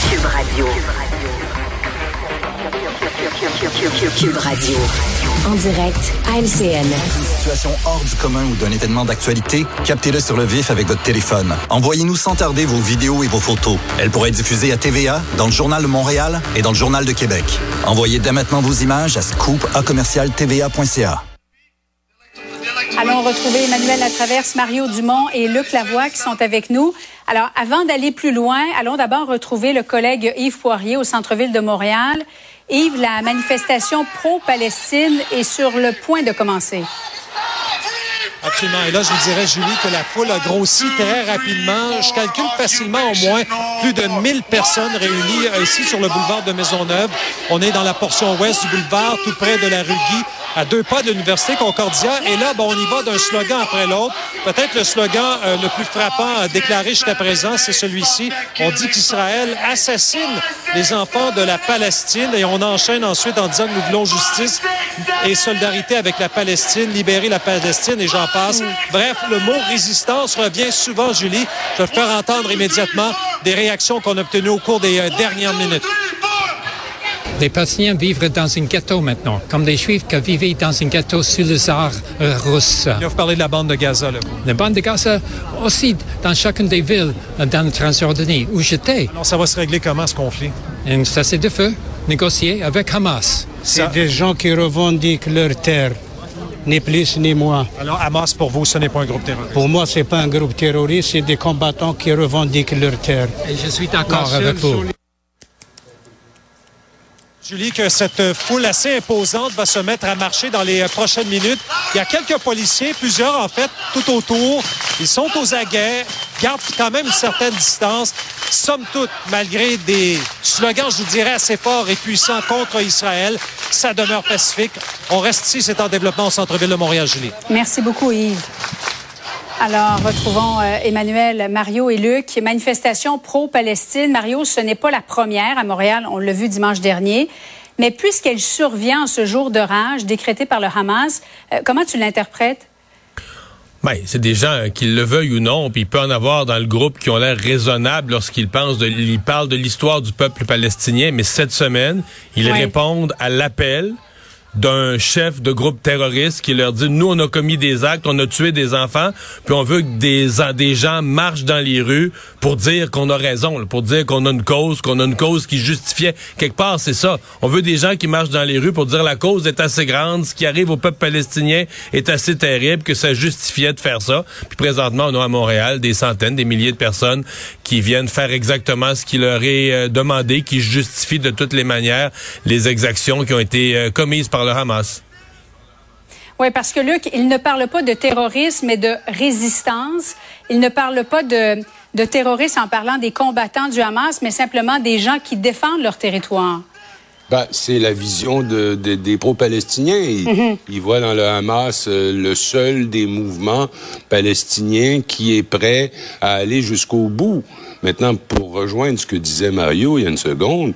Cube Radio. Cube Radio. En direct à LCN. Une situation hors du commun ou d'un événement d'actualité, captez-le sur le vif avec votre téléphone. Envoyez-nous sans tarder vos vidéos et vos photos. Elles pourraient être diffusées à TVA, dans le Journal de Montréal et dans le Journal de Québec. Envoyez dès maintenant vos images à scoop à commercial TVA.ca. Allons retrouver Emmanuel Latraverse, Mario Dumont et Luc Lavoie qui sont avec nous. Alors, avant d'aller plus loin, allons d'abord retrouver le collègue Yves Poirier au centre-ville de Montréal. Yves, la manifestation pro-Palestine est sur le point de commencer. Absolument. Et là, je vous dirais, Julie, que la foule a grossi très rapidement. Je calcule facilement au moins plus de 1000 personnes réunies ici sur le boulevard de Maisonneuve. On est dans la portion ouest du boulevard, tout près de la rue Guy, à deux pas de l'Université Concordia. Et là, bon, on y va d'un slogan après l'autre. Peut-être le slogan euh, le plus frappant déclaré jusqu'à présent, c'est celui-ci. On dit qu'Israël assassine les enfants de la Palestine et on enchaîne ensuite en disant que nous voulons justice et solidarité avec la Palestine, libérer la Palestine et j'en passe. Bref, le mot résistance revient souvent, Julie. Je vais faire entendre immédiatement des réactions qu'on a obtenues au cours des euh, dernières minutes. Les Palestiniens vivent dans un ghetto maintenant, comme des Juifs qui vivaient dans un ghetto sous le tsar euh, russe. Là, vous parlez de la bande de Gaza, là. La bande de Gaza aussi dans chacune des villes euh, dans le Transjordanie où j'étais. Alors, ça va se régler comment, ce conflit? Un cessez-le-feu négocié avec Hamas. C'est des gens qui revendiquent leur terre, ni plus ni moins. Alors, Hamas, pour vous, ce n'est pas un groupe terroriste? Pour moi, c'est pas un groupe terroriste, c'est des combattants qui revendiquent leur terre. Et je suis d'accord avec vous. Julie, que cette foule assez imposante va se mettre à marcher dans les prochaines minutes. Il y a quelques policiers, plusieurs en fait, tout autour. Ils sont aux aguets, gardent quand même une certaine distance. Somme toute, malgré des slogans, je vous dirais, assez forts et puissants contre Israël, ça demeure pacifique. On reste ici, c'est en développement au centre-ville de Montréal, Julie. Merci beaucoup, Yves. Alors, retrouvons euh, Emmanuel, Mario et Luc. Manifestation pro-Palestine. Mario, ce n'est pas la première à Montréal. On l'a vu dimanche dernier. Mais puisqu'elle survient en ce jour de rage décrété par le Hamas, euh, comment tu l'interprètes? Ben, c'est des gens euh, qu'ils le veuillent ou non, puis il peut en avoir dans le groupe qui ont l'air raisonnables lorsqu'ils pensent de, ils parlent de l'histoire du peuple palestinien, mais cette semaine, ils Oui. répondent à l'appel d'un chef de groupe terroriste qui leur dit nous on a commis des actes, on a tué des enfants, puis on veut que des des gens marchent dans les rues pour dire qu'on a raison, là, pour dire qu'on a une cause, qu'on a une cause qui justifiait quelque part, c'est ça. On veut des gens qui marchent dans les rues pour dire la cause est assez grande, ce qui arrive au peuple palestinien est assez terrible que ça justifiait de faire ça. Puis présentement, on a à Montréal des centaines, des milliers de personnes qui viennent faire exactement ce qui leur est euh, demandé, qui justifient de toutes les manières les exactions qui ont été euh, commises par le Hamas. Oui, parce que Luc, il ne parle pas de terrorisme, mais de résistance. Il ne parle pas de, de terrorisme en parlant des combattants du Hamas, mais simplement des gens qui défendent leur territoire. Ben, c'est la vision de, de- des pro-palestiniens. Ils, ils voient dans le Hamas euh, le seul des mouvements palestiniens qui est prêt à aller jusqu'au bout. Maintenant, pour rejoindre ce que disait Mario il y a une seconde,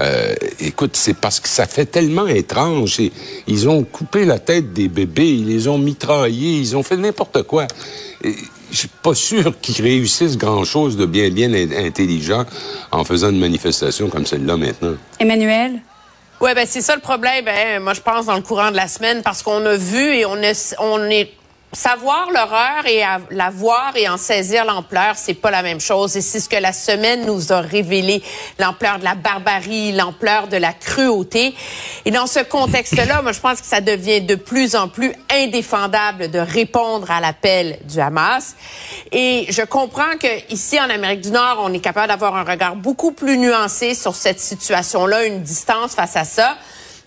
euh, écoute, c'est parce que ça fait tellement étrange. Et ils ont coupé la tête des bébés, ils les ont mitraillés, ils ont fait n'importe quoi. Et Je suis pas sûr qu'ils réussissent grand-chose de bien, bien in- intelligent en faisant une manifestation comme celle-là maintenant. Emmanuel? Ouais, ben c'est ça le problème. Ben, moi, je pense dans le courant de la semaine parce qu'on a vu et on est, on est savoir l'horreur et la voir et en saisir l'ampleur, c'est pas la même chose. Et c'est ce que la semaine nous a révélé l'ampleur de la barbarie, l'ampleur de la cruauté. Et dans ce contexte-là, moi, je pense que ça devient de plus en plus indéfendable de répondre à l'appel du Hamas. Et je comprends que ici en Amérique du Nord, on est capable d'avoir un regard beaucoup plus nuancé sur cette situation-là, une distance face à ça.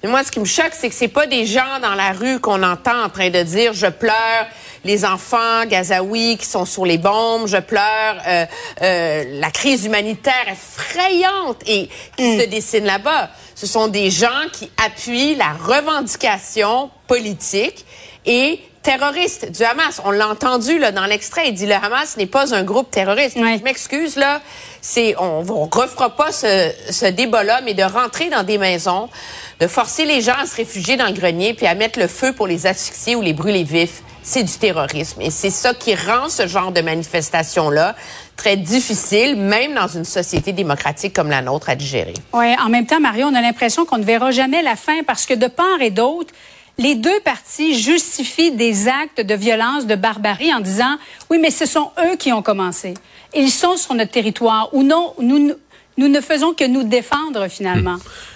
Mais moi, ce qui me choque, c'est que c'est pas des gens dans la rue qu'on entend en train de dire je pleure les enfants gazaouis qui sont sur les bombes, je pleure euh, euh, la crise humanitaire effrayante et qui se dessine là-bas. Ce sont des gens qui appuient la revendication politique et terroriste du Hamas. On l'a entendu là dans l'extrait. Il dit le Hamas n'est pas un groupe terroriste. Je m'excuse là. C'est on, on refera pas ce, ce débat-là, mais de rentrer dans des maisons, de forcer les gens à se réfugier dans le grenier puis à mettre le feu pour les asphyxier ou les brûler vifs. c'est du terrorisme. Et c'est ça qui rend ce genre de manifestation-là très difficile, même dans une société démocratique comme la nôtre, à digérer. Oui, en même temps, Mario, on a l'impression qu'on ne verra jamais la fin parce que de part et d'autre, les deux parties justifient des actes de violence, de barbarie en disant oui, mais ce sont eux qui ont commencé. Ils sont sur notre territoire ou non, nous, nous ne faisons que nous défendre finalement. Hmm.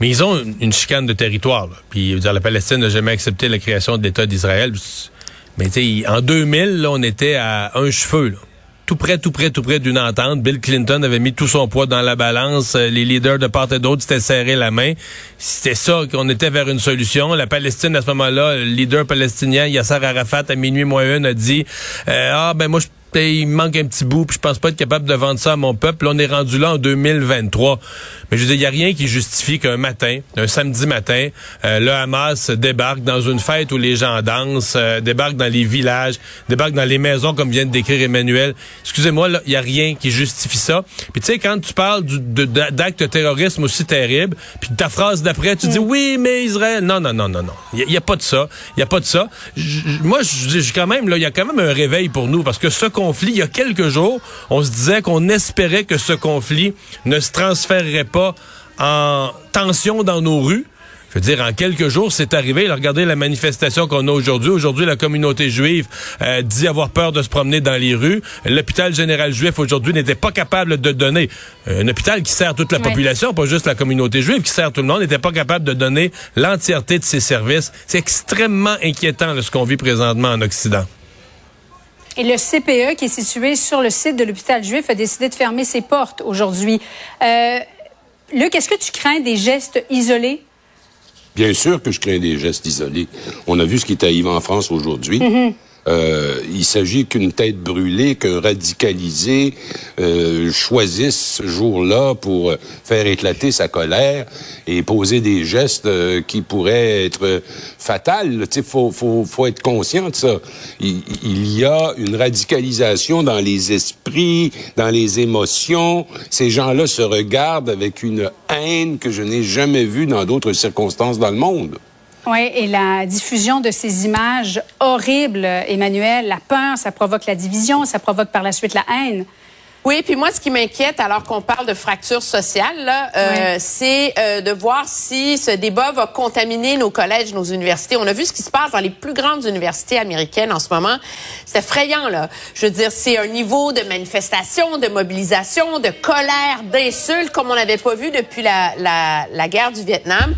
Mais ils ont une chicane de territoire. Là. Puis dire, la Palestine n'a jamais accepté la création de l'État d'Israël. Mais en 2000, là, on était à un cheveu. Là tout près, tout près, tout près d'une entente. Bill Clinton avait mis tout son poids dans la balance. Euh, les leaders de part et d'autre s'étaient serrés la main. C'était ça qu'on était vers une solution. La Palestine, à ce moment-là, le leader palestinien, Yasser Arafat, à minuit moins une, a dit euh, Ah, ben moi, je il manque un petit bout, puis je pense pas être capable de vendre ça à mon peuple. on est rendu là en 2023. Mais je veux dire, il n'y a rien qui justifie qu'un matin, un samedi matin, euh, le Hamas débarque dans une fête où les gens dansent, euh, débarque dans les villages, débarque dans les maisons, comme vient de décrire Emmanuel. Excusez-moi, il n'y a rien qui justifie ça. Puis tu sais, quand tu parles d'actes de, terrorisme aussi terribles, puis ta phrase d'après, tu dis mm. oui, mais Israël... Non, non, non, non, non. Il n'y a, pas de ça. Il n'y a pas de ça. moi, je quand même, là, il y a quand même un réveil pour nous, parce que ce conflit, il y a quelques jours, on se disait qu'on espérait que ce conflit ne se transférerait pas en tension dans nos rues. Je veux dire, en quelques jours, c'est arrivé. regardez la manifestation qu'on a aujourd'hui. Aujourd'hui, la communauté juive euh, dit avoir peur de se promener dans les rues. L'hôpital général juif aujourd'hui n'était pas capable de donner euh, un hôpital qui sert toute la population, pas juste la communauté juive, qui sert tout le monde, n'était pas capable de donner l'entièreté de ses services. C'est extrêmement inquiétant ce qu'on vit présentement en Occident. Et le CPE, qui est situé sur le site de l'hôpital juif, a décidé de fermer ses portes aujourd'hui. Euh, Luc, est-ce que tu crains des gestes isolés? Bien sûr que je crains des gestes isolés. On a vu ce qui est arrivé en France aujourd'hui. Mm-hmm. Euh, il s'agit qu'une tête brûlée, qu'un radicalisé euh, choisisse ce jour-là pour faire éclater sa colère et poser des gestes euh, qui pourraient être fatals. Il faut, faut, faut, être conscient de ça. Il, il, y a une radicalisation dans les esprits, dans les émotions. Ces gens-là se regardent avec une haine que je n'ai jamais vue dans d'autres circonstances dans le monde. Oui, et la diffusion de ces images horribles, Emmanuel, la peur, ça provoque la division, ça provoque par la suite la haine. Oui, puis moi, ce qui m'inquiète, alors qu'on parle de fracture sociale, euh, c'est euh, de voir si ce débat va contaminer nos collèges, nos universités. On a vu ce qui se passe dans les plus grandes universités américaines en ce moment. C'est effrayant, là. Je veux dire, c'est un niveau de manifestation, de mobilisation, de colère, d'insultes comme on n'avait pas vu depuis la, la, la guerre du Vietnam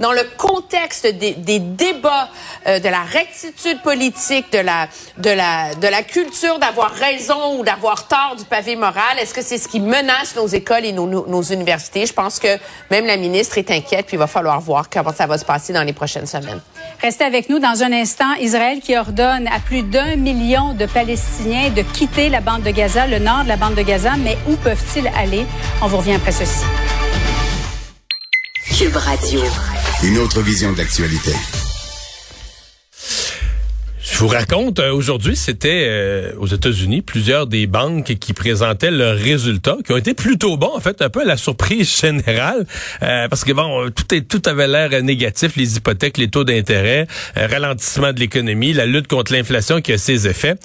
dans le contexte des, des débats, euh, de la rectitude politique, de la, de la, de la culture d'avoir raison ou d'avoir tort du pavé moral, est-ce que c'est ce qui menace nos écoles et nos, nos, universités? Je pense que même la ministre est inquiète, puis il va falloir voir comment ça va se passer dans les prochaines semaines. Restez avec nous dans un instant. Israël qui ordonne à plus d'un million de Palestiniens de quitter la bande de Gaza, le nord de la bande de Gaza, mais où peuvent-ils aller? On vous revient après ceci. Cube Radio. Une autre vision de l'actualité. Je vous raconte, euh, aujourd'hui, c'était euh, aux États-Unis, plusieurs des banques qui présentaient leurs résultats, qui ont été plutôt bons, en fait, un peu à la surprise générale, euh, parce que bon, tout, est, tout avait l'air négatif, les hypothèques, les taux d'intérêt, ralentissement de l'économie, la lutte contre l'inflation qui a ses effets.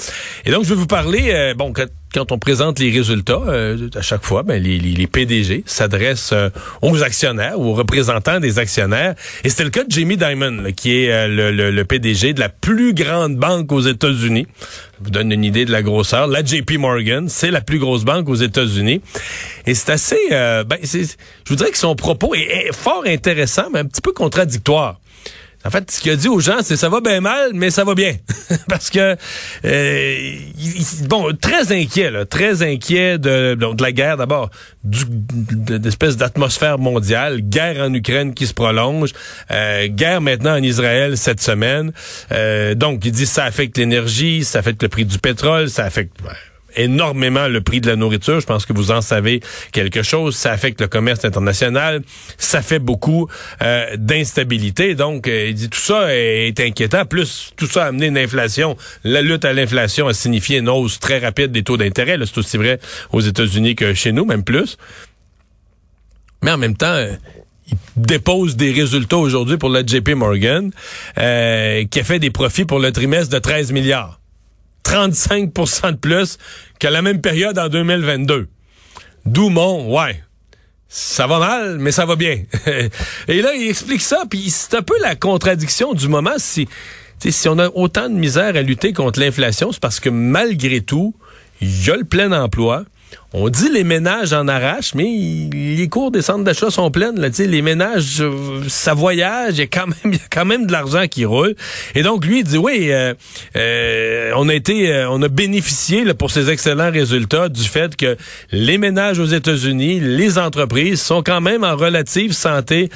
Et donc, je vais vous parler, bon, quand on présente les résultats, euh, à chaque fois, ben, les, les, PDG s'adressent euh, aux actionnaires aux représentants des actionnaires. Et c'était le cas de Jamie Dimon, qui est euh, le, le, PDG de la plus grande banque aux États-Unis. Je vous donne une idée de la grosseur. La JP Morgan, c'est la plus grosse banque aux États-Unis. Et c'est assez... ben, je vous dirais que son propos est fort intéressant, mais un petit peu contradictoire. En fait, ce qu'il a dit aux gens, c'est ça va bien mal, mais ça va bien. Parce que, euh, bon, très inquiet, là, très inquiet de, de la guerre d'abord, d'espèce d'atmosphère mondiale, guerre en Ukraine qui se prolonge, euh, guerre maintenant en Israël cette semaine. Euh, donc, il dit ça affecte l'énergie, ça affecte le prix du pétrole, ça affecte énormément le prix de la nourriture. Je pense que vous en savez quelque chose. Ça affecte le commerce international. Ça fait beaucoup euh, d'instabilité. Donc, euh, il dit tout ça est inquiétant. Plus, tout ça a amené une inflation. La lutte à l'inflation a signifié une hausse très rapide des taux d'intérêt. C'est aussi vrai aux États-Unis que chez nous, même plus. Mais en même temps, dépose des résultats aujourd'hui pour la JP Morgan, euh, qui a fait des profits pour le trimestre de 13 milliards. 35% de plus qu'à la même période en 2022. D'où mon, ouais, ça va mal, mais ça va bien. Et là, il explique ça, puis c'est un peu la contradiction du moment. Si, si on a autant de misère à lutter contre l'inflation, c'est parce que malgré tout, il y a le plein emploi, on dit les ménages en arrachent, mais les cours des centres d'achat sont pleines. Là, les ménages, euh, ça voyage, il y, a quand même, a quand même de l'argent qui roule. Et donc, lui, il dit, oui, euh, euh, on a été, on a bénéficié pour ces excellents résultats du fait que les ménages aux États-Unis, les entreprises sont quand même en relative santé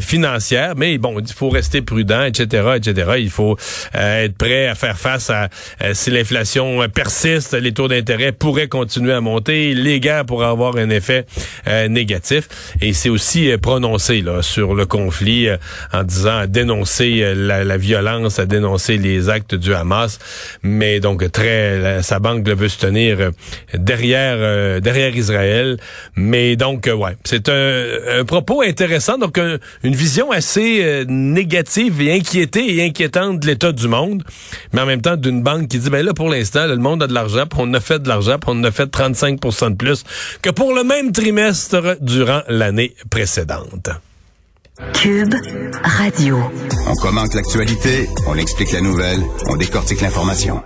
financière. Mais bon, il faut rester prudent, etc., etc. Il faut être prêt à faire face à si l'inflation persiste, les taux d'intérêt pourraient continuer à monter les guerres pour avoir un effet euh, négatif. Et c'est aussi euh, prononcé là, sur le conflit euh, en disant à dénoncer la, violence, à dénoncer les actes du Hamas. Mais donc très, sa banque veut se tenir derrière derrière Israël. Mais donc ouais, c'est un, propos intéressant. Donc une vision assez négative et inquiétée et inquiétante de l'état du monde, mais en même temps d'une banque qui dit ben là pour l'instant le monde a de l'argent, on a fait de l'argent, on a fait 35 de plus que pour le même trimestre durant l'année précédente. Cube Radio. On commente l'actualité, on explique la nouvelle, on décortique l'information.